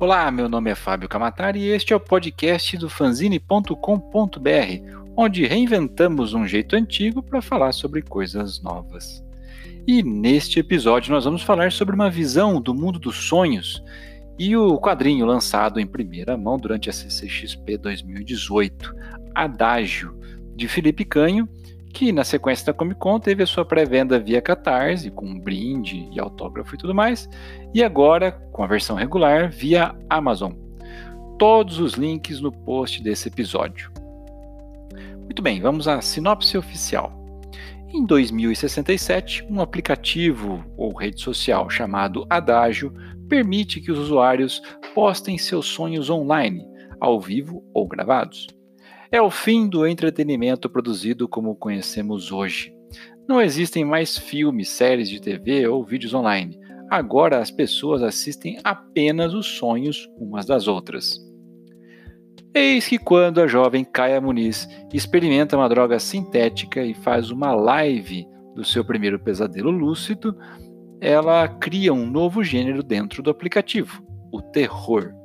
Olá, meu nome é Fábio Camatari e este é o podcast do fanzine.com.br, onde reinventamos um jeito antigo para falar sobre coisas novas. E neste episódio nós vamos falar sobre uma visão do mundo dos sonhos e o quadrinho lançado em primeira mão durante a CCXP 2018, Adágio, de Felipe Canho, que na sequência da Comic Con teve a sua pré-venda via Catarse, com brinde e autógrafo e tudo mais, e agora com a versão regular via Amazon. Todos os links no post desse episódio. Muito bem, vamos à sinopse oficial. Em 2067, um aplicativo ou rede social chamado Adágio permite que os usuários postem seus sonhos online, ao vivo ou gravados. É o fim do entretenimento produzido como conhecemos hoje. Não existem mais filmes, séries de TV ou vídeos online. Agora as pessoas assistem apenas os sonhos umas das outras. Eis que quando a jovem Kaya Muniz experimenta uma droga sintética e faz uma live do seu primeiro pesadelo lúcido, ela cria um novo gênero dentro do aplicativo, o terror.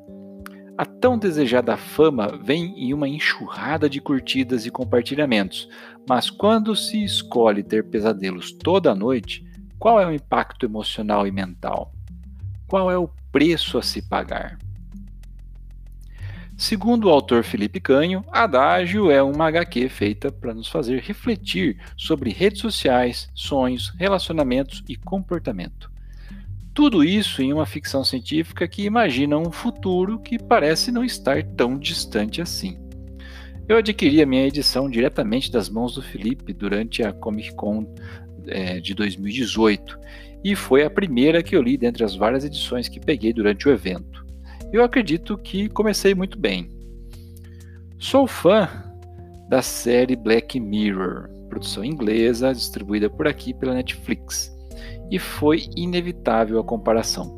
A tão desejada fama vem em uma enxurrada de curtidas e compartilhamentos, mas quando se escolhe ter pesadelos toda noite, qual é o impacto emocional e mental? Qual é o preço a se pagar? Segundo o autor Felipe Canho, Adágio é uma HQ feita para nos fazer refletir sobre redes sociais, sonhos, relacionamentos e comportamento. Tudo isso em uma ficção científica que imagina um futuro que parece não estar tão distante assim. Eu adquiri a minha edição diretamente das mãos do Felipe durante a Comic Con é, de 2018 e foi a primeira que eu li dentre as várias edições que peguei durante o evento. Eu acredito que comecei muito bem. Sou fã da série Black Mirror, produção inglesa distribuída por aqui pela Netflix e foi inevitável a comparação.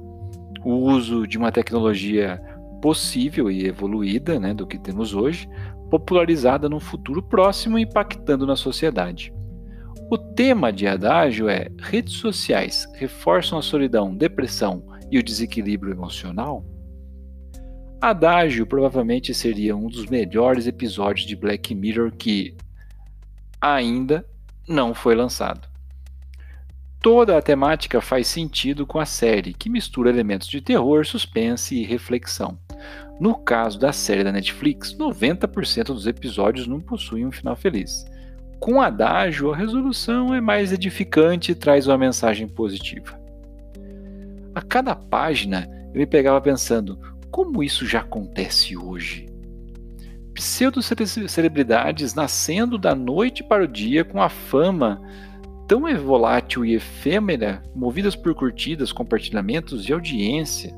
O uso de uma tecnologia possível e evoluída né, do que temos hoje, popularizada num futuro próximo e impactando na sociedade. O tema de Adágio é redes sociais reforçam a solidão, depressão e o desequilíbrio emocional? Adágio provavelmente seria um dos melhores episódios de Black Mirror que ainda não foi lançado. Toda a temática faz sentido com a série, que mistura elementos de terror, suspense e reflexão. No caso da série da Netflix, 90% dos episódios não possuem um final feliz. Com Adágio, a resolução é mais edificante e traz uma mensagem positiva. A cada página, eu me pegava pensando: como isso já acontece hoje? Pseudo-celebridades nascendo da noite para o dia com a fama tão volátil e efêmera, movidas por curtidas, compartilhamentos e audiência.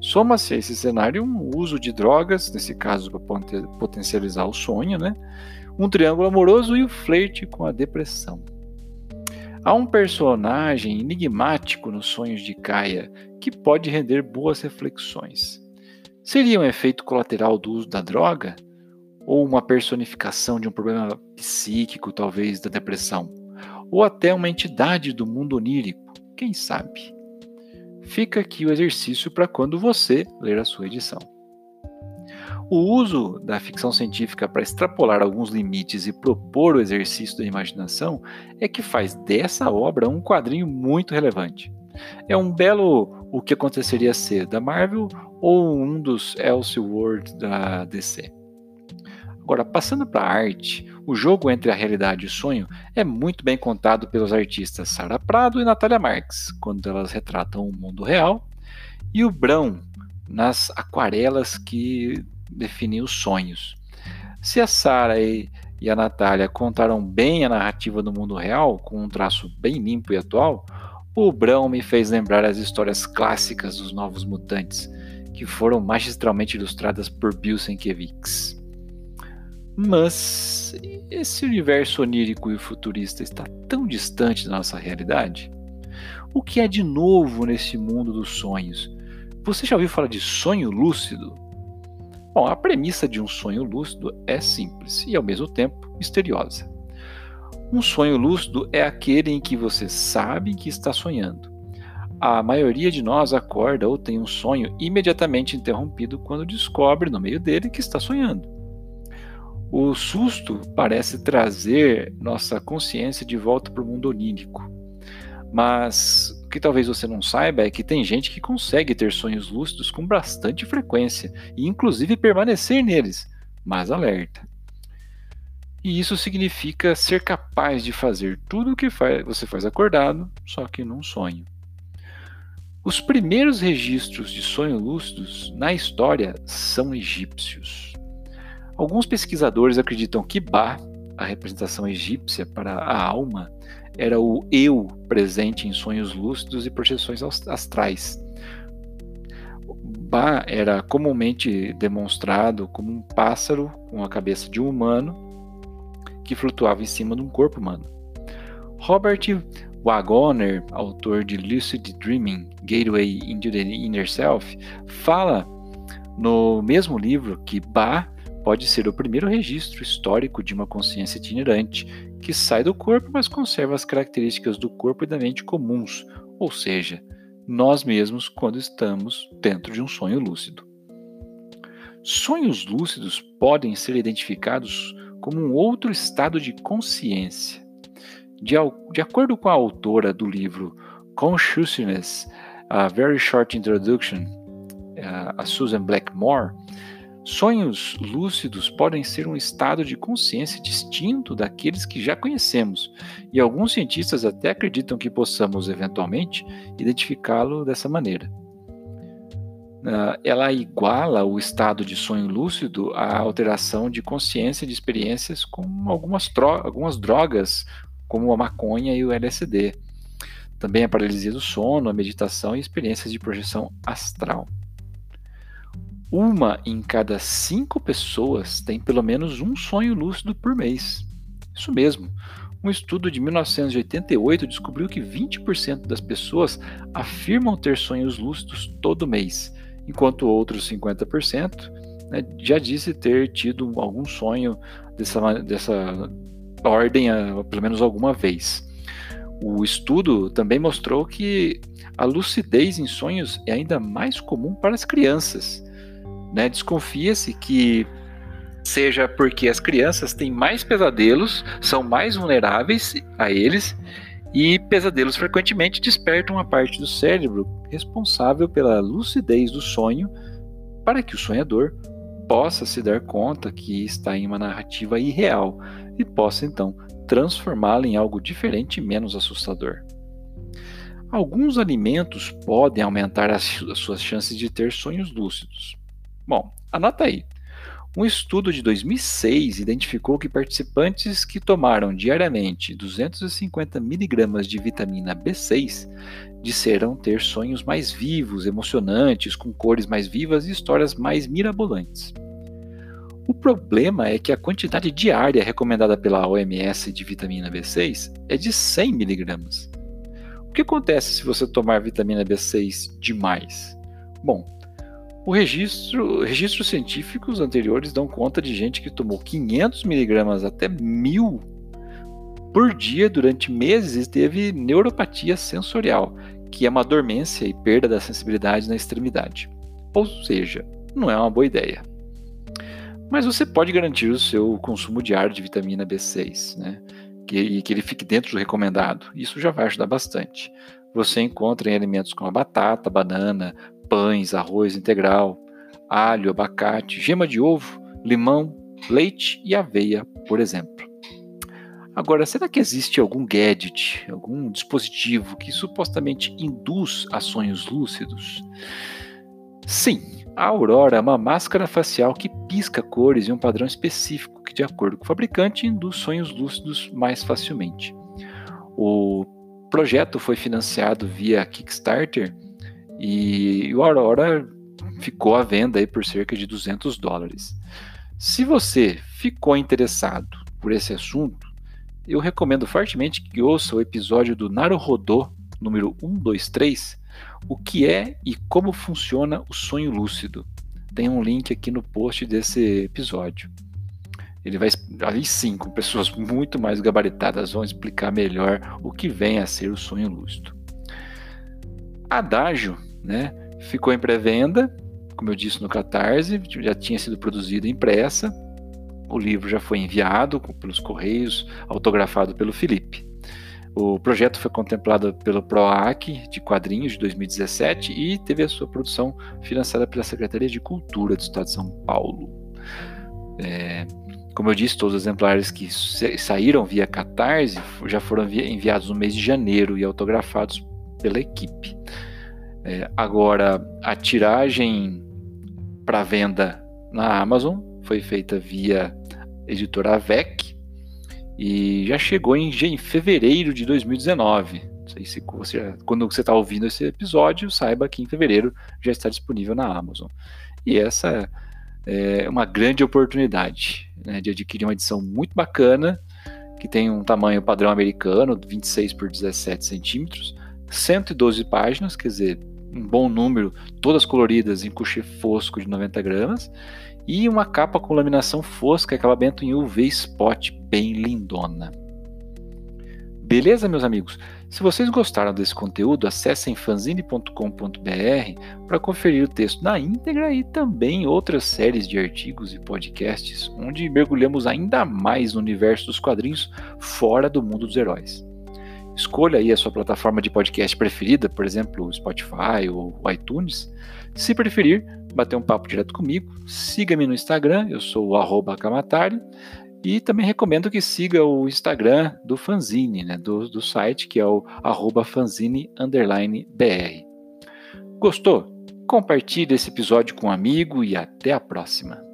Soma-se a esse cenário um uso de drogas, nesse caso para potencializar o sonho, né? um triângulo amoroso e o flerte com a depressão. Há um personagem enigmático nos sonhos de Kaia que pode render boas reflexões. Seria um efeito colateral do uso da droga? Ou uma personificação de um problema psíquico, talvez da depressão? Ou até uma entidade do mundo onírico, quem sabe? Fica aqui o exercício para quando você ler a sua edição. O uso da ficção científica para extrapolar alguns limites e propor o exercício da imaginação é que faz dessa obra um quadrinho muito relevante. É um belo o que aconteceria ser da Marvel ou um dos Elseworlds da DC. Agora, passando para a arte, o jogo entre a realidade e o sonho é muito bem contado pelos artistas Sara Prado e Natália Marques, quando elas retratam o mundo real, e o Brão nas aquarelas que definem os sonhos. Se a Sara e, e a Natália contaram bem a narrativa do mundo real, com um traço bem limpo e atual, o Brão me fez lembrar as histórias clássicas dos Novos Mutantes, que foram magistralmente ilustradas por Bill Sienkiewicz. Mas esse universo onírico e futurista está tão distante da nossa realidade? O que é de novo nesse mundo dos sonhos? Você já ouviu falar de sonho lúcido? Bom, a premissa de um sonho lúcido é simples e ao mesmo tempo misteriosa. Um sonho lúcido é aquele em que você sabe que está sonhando. a maioria de nós acorda ou tem um sonho imediatamente interrompido quando descobre no meio dele que está sonhando. O susto parece trazer nossa consciência de volta para o mundo onírico. Mas o que talvez você não saiba é que tem gente que consegue ter sonhos lúcidos com bastante frequência e inclusive permanecer neles, mas alerta. E isso significa ser capaz de fazer tudo o que você faz acordado, só que num sonho. Os primeiros registros de sonhos lúcidos na história são egípcios. Alguns pesquisadores acreditam que Ba, a representação egípcia para a alma, era o eu presente em sonhos lúcidos e projeções astrais. Ba era comumente demonstrado como um pássaro com a cabeça de um humano que flutuava em cima de um corpo humano. Robert Waggoner, autor de Lucid Dreaming, Gateway into the Inner Self, fala no mesmo livro que Ba pode ser o primeiro registro histórico de uma consciência itinerante, que sai do corpo, mas conserva as características do corpo e da mente comuns, ou seja, nós mesmos quando estamos dentro de um sonho lúcido. Sonhos lúcidos podem ser identificados como um outro estado de consciência. De, de acordo com a autora do livro Consciousness, A Very Short Introduction, a Susan Blackmore, Sonhos lúcidos podem ser um estado de consciência distinto daqueles que já conhecemos, e alguns cientistas até acreditam que possamos, eventualmente, identificá-lo dessa maneira. Uh, ela iguala o estado de sonho lúcido à alteração de consciência de experiências com algumas, algumas drogas, como a maconha e o LSD. Também a paralisia do sono, a meditação e experiências de projeção astral. Uma em cada cinco pessoas tem pelo menos um sonho lúcido por mês. Isso mesmo. Um estudo de 1988 descobriu que 20% das pessoas afirmam ter sonhos lúcidos todo mês, enquanto outros 50% né, já disse ter tido algum sonho dessa, dessa ordem, pelo menos alguma vez. O estudo também mostrou que a lucidez em sonhos é ainda mais comum para as crianças né? Desconfia-se que seja porque as crianças têm mais pesadelos, são mais vulneráveis a eles e pesadelos frequentemente despertam a parte do cérebro responsável pela lucidez do sonho para que o sonhador possa se dar conta que está em uma narrativa irreal e possa então transformá-la em algo diferente e menos assustador. Alguns alimentos podem aumentar as suas chances de ter sonhos lúcidos. Bom, anota aí. Um estudo de 2006 identificou que participantes que tomaram diariamente 250 miligramas de vitamina B6 disseram ter sonhos mais vivos, emocionantes, com cores mais vivas e histórias mais mirabolantes. O problema é que a quantidade diária recomendada pela OMS de vitamina B6 é de 100 miligramas. O que acontece se você tomar vitamina B6 demais? Bom, o registro, registros científicos anteriores dão conta de gente que tomou 500 miligramas até 1000 por dia durante meses e teve neuropatia sensorial, que é uma dormência e perda da sensibilidade na extremidade. Ou seja, não é uma boa ideia. Mas você pode garantir o seu consumo diário de vitamina B6, né? Que, e que ele fique dentro do recomendado. Isso já vai ajudar bastante. Você encontra em alimentos como a batata, banana, pães, arroz integral, alho, abacate, gema de ovo, limão, leite e aveia, por exemplo. Agora, será que existe algum gadget, algum dispositivo que supostamente induz a sonhos lúcidos? Sim, a Aurora é uma máscara facial que pisca cores em um padrão específico que, de acordo com o fabricante, induz sonhos lúcidos mais facilmente. O projeto foi financiado via Kickstarter e o Aurora ficou à venda aí por cerca de 200 dólares. Se você ficou interessado por esse assunto, eu recomendo fortemente que ouça o episódio do Naruhodô número 123, o que é e como funciona o sonho lúcido. Tem um link aqui no post desse episódio. Ele vai, ali sim, com pessoas muito mais gabaritadas, vão explicar melhor o que vem a ser o sonho lúcido. Adágio, né, ficou em pré-venda, como eu disse no Catarse, já tinha sido produzida impressa, o livro já foi enviado pelos correios, autografado pelo Felipe. O projeto foi contemplado pelo PROAC de quadrinhos de 2017 e teve a sua produção financiada pela Secretaria de Cultura do Estado de São Paulo. É, como eu disse, todos os exemplares que saíram via Catarse já foram enviados no mês de janeiro e autografados pela equipe. É, agora, a tiragem para venda na Amazon foi feita via editora AVEC e já chegou em, em fevereiro de 2019. Não sei se você, quando você está ouvindo esse episódio, saiba que em fevereiro já está disponível na Amazon. E essa é uma grande oportunidade né, de adquirir uma edição muito bacana, que tem um tamanho padrão americano, 26 por 17 centímetros, 112 páginas, quer dizer, um bom número, todas coloridas em coucher fosco de 90 gramas, e uma capa com laminação fosca e acabamento em UV Spot bem lindona. Beleza, meus amigos? Se vocês gostaram desse conteúdo, acessem fanzine.com.br para conferir o texto na íntegra e também outras séries de artigos e podcasts, onde mergulhamos ainda mais no universo dos quadrinhos fora do mundo dos heróis. Escolha aí a sua plataforma de podcast preferida, por exemplo, o Spotify ou o iTunes. Se preferir, bater um papo direto comigo, siga-me no Instagram, eu sou o Kamatari, e também recomendo que siga o Instagram do Fanzine, né, do, do site, que é o fanzine_br. Gostou? Compartilhe esse episódio com um amigo e até a próxima.